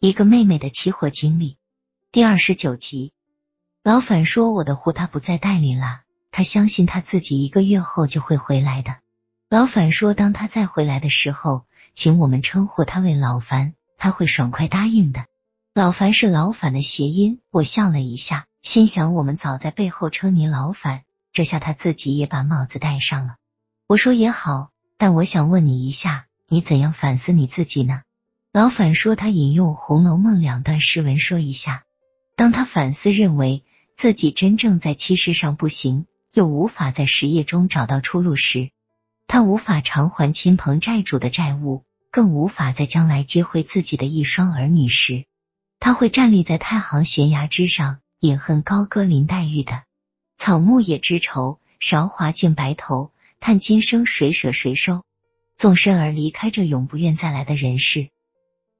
一个妹妹的起火经历第二十九集。老反说我的货他不再代理了，他相信他自己一个月后就会回来的。老反说，当他再回来的时候，请我们称呼他为老樊，他会爽快答应的。老樊是老反的谐音，我笑了一下，心想我们早在背后称你老反，这下他自己也把帽子戴上了。我说也好，但我想问你一下，你怎样反思你自己呢？老反说，他引用《红楼梦》两段诗文说一下：当他反思，认为自己真正在七事上不行，又无法在实业中找到出路时，他无法偿还亲朋债主的债务，更无法在将来接回自己的一双儿女时。他会站立在太行悬崖之上，饮恨高歌林黛玉的“草木也知愁，韶华尽白头，叹今生谁舍谁收”，纵身而离开这永不愿再来的人世。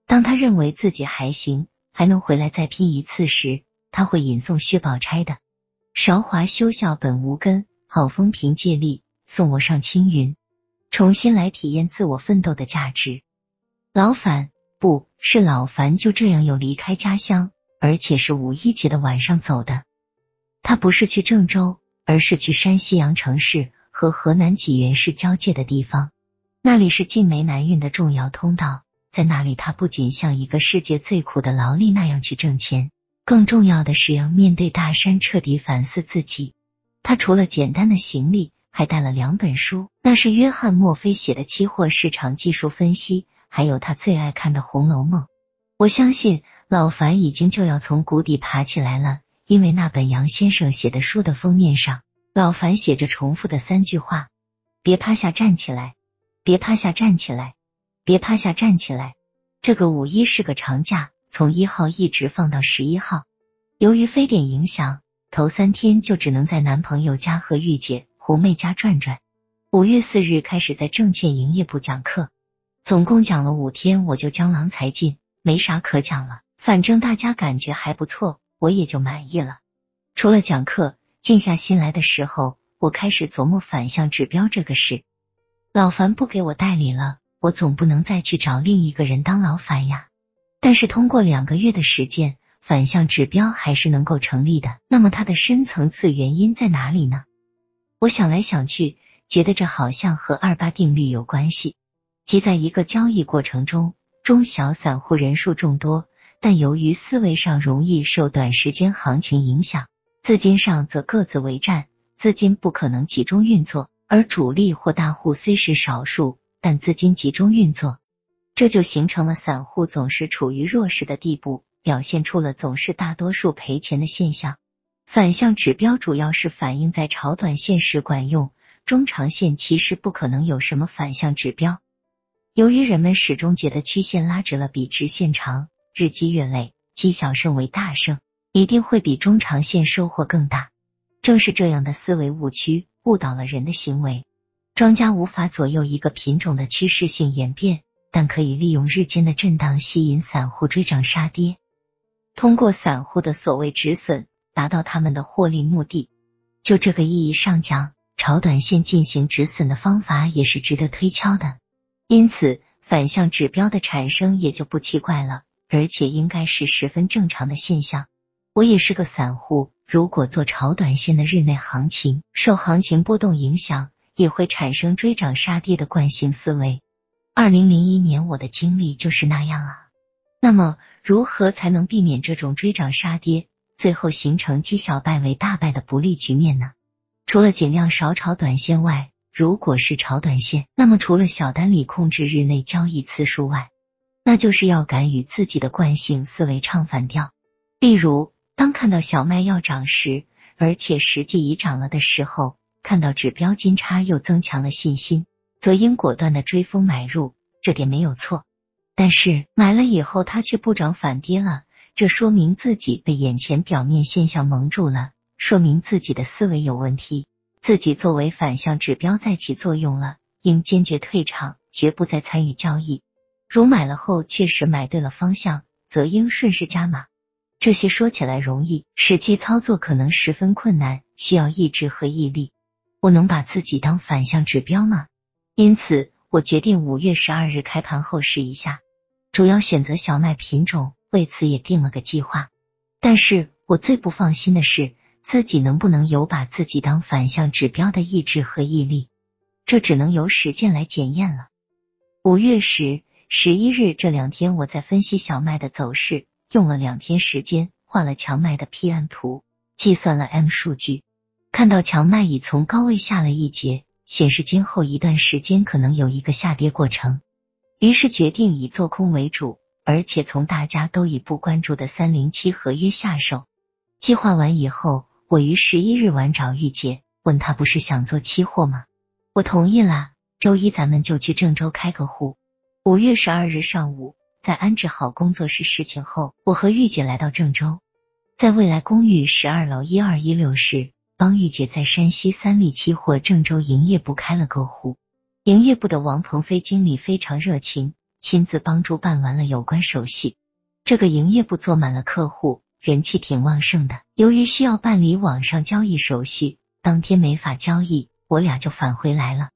当他认为自己还行，还能回来再拼一次时，他会引诵薛宝钗的“韶华休笑本无根，好风凭借力，送我上青云”，重新来体验自我奋斗的价值。老反。不是老樊就这样又离开家乡，而且是五一节的晚上走的。他不是去郑州，而是去山西阳城市和河南济源市交界的地方。那里是晋煤南运的重要通道，在那里他不仅像一个世界最苦的劳力那样去挣钱，更重要的是要面对大山彻底反思自己。他除了简单的行李，还带了两本书，那是约翰墨菲写的期货市场技术分析。还有他最爱看的《红楼梦》，我相信老樊已经就要从谷底爬起来了，因为那本杨先生写的书的封面上，老樊写着重复的三句话：别趴下，站起来；别趴下，站起来；别趴下，站起来。这个五一是个长假，从一号一直放到十一号。由于非典影响，头三天就只能在男朋友家和玉姐、狐妹家转转。五月四日开始在证券营业部讲课。总共讲了五天，我就江郎才尽，没啥可讲了。反正大家感觉还不错，我也就满意了。除了讲课，静下心来的时候，我开始琢磨反向指标这个事。老樊不给我代理了，我总不能再去找另一个人当老板呀。但是通过两个月的实践，反向指标还是能够成立的。那么它的深层次原因在哪里呢？我想来想去，觉得这好像和二八定律有关系。即在一个交易过程中，中小散户人数众多，但由于思维上容易受短时间行情影响，资金上则各自为战，资金不可能集中运作。而主力或大户虽是少数，但资金集中运作，这就形成了散户总是处于弱势的地步，表现出了总是大多数赔钱的现象。反向指标主要是反映在炒短线时管用，中长线其实不可能有什么反向指标。由于人们始终觉得曲线拉直了比直线长，日积月累，积小胜为大胜，一定会比中长线收获更大。正是这样的思维误区误导了人的行为。庄家无法左右一个品种的趋势性演变，但可以利用日间的震荡吸引散户追涨杀跌，通过散户的所谓止损，达到他们的获利目的。就这个意义上讲，炒短线进行止损的方法也是值得推敲的。因此，反向指标的产生也就不奇怪了，而且应该是十分正常的现象。我也是个散户，如果做炒短线的日内行情，受行情波动影响，也会产生追涨杀跌的惯性思维。二零零一年我的经历就是那样啊。那么，如何才能避免这种追涨杀跌，最后形成积小败为大败的不利局面呢？除了尽量少炒短线外，如果是炒短线，那么除了小单里控制日内交易次数外，那就是要敢与自己的惯性思维唱反调。例如，当看到小麦要涨时，而且实际已涨了的时候，看到指标金叉又增强了信心，则应果断的追风买入，这点没有错。但是买了以后它却不涨反跌了，这说明自己被眼前表面现象蒙住了，说明自己的思维有问题。自己作为反向指标在起作用了，应坚决退场，绝不再参与交易。如买了后确实买对了方向，则应顺势加码。这些说起来容易，实际操作可能十分困难，需要意志和毅力。我能把自己当反向指标吗？因此，我决定五月十二日开盘后试一下，主要选择小麦品种，为此也定了个计划。但是我最不放心的是，自己能不能有把自己当反向指标的意志和毅力？这只能由实践来检验了。五月十、十一日这两天，我在分析小麦的走势，用了两天时间，画了强麦的 PM 图，计算了 M 数据，看到荞麦已从高位下了一截，显示今后一段时间可能有一个下跌过程。于是决定以做空为主，而且从大家都已不关注的三零七合约下手。计划完以后，我于十一日晚找玉姐，问她不是想做期货吗？我同意了。周一咱们就去郑州开个户。五月十二日上午，在安置好工作室事情后，我和玉姐来到郑州，在未来公寓十二楼一二一六室，帮玉姐在山西三利期货郑州营业部开了个户。营业部的王鹏飞经理非常热情，亲自帮助办完了有关手续。这个营业部坐满了客户，人气挺旺盛的。由于需要办理网上交易手续，当天没法交易，我俩就返回来了。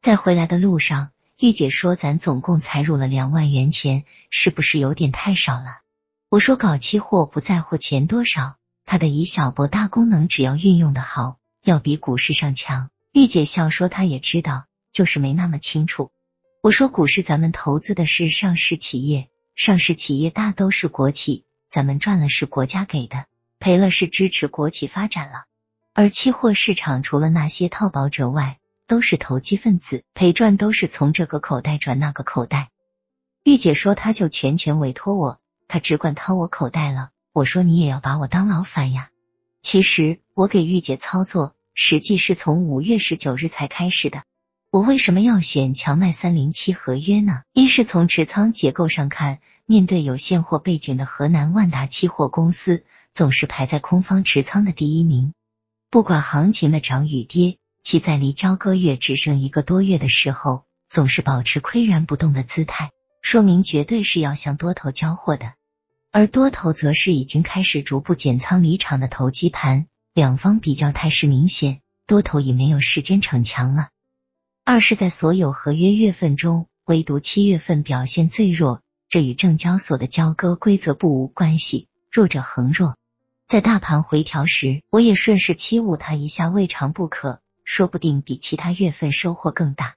在回来的路上，玉姐说：“咱总共才入了两万元钱，是不是有点太少了？”我说：“搞期货不在乎钱多少，它的以小博大功能，只要运用的好，要比股市上强。”玉姐笑说：“她也知道。”就是没那么清楚。我说股市，咱们投资的是上市企业，上市企业大都是国企，咱们赚了是国家给的，赔了是支持国企发展了。而期货市场除了那些套保者外，都是投机分子，赔赚都是从这个口袋转那个口袋。玉姐说，她就全权委托我，她只管掏我口袋了。我说，你也要把我当老板呀。其实我给玉姐操作，实际是从五月十九日才开始的。我为什么要选强卖三零七合约呢？一是从持仓结构上看，面对有现货背景的河南万达期货公司，总是排在空方持仓的第一名。不管行情的涨与跌，其在离交割月只剩一个多月的时候，总是保持岿然不动的姿态，说明绝对是要向多头交货的。而多头则是已经开始逐步减仓离场的投机盘，两方比较态势明显，多头已没有时间逞强了。二是，在所有合约月份中，唯独七月份表现最弱，这与证交所的交割规则不无关系。弱者恒弱，在大盘回调时，我也顺势欺侮他一下，未尝不可，说不定比其他月份收获更大。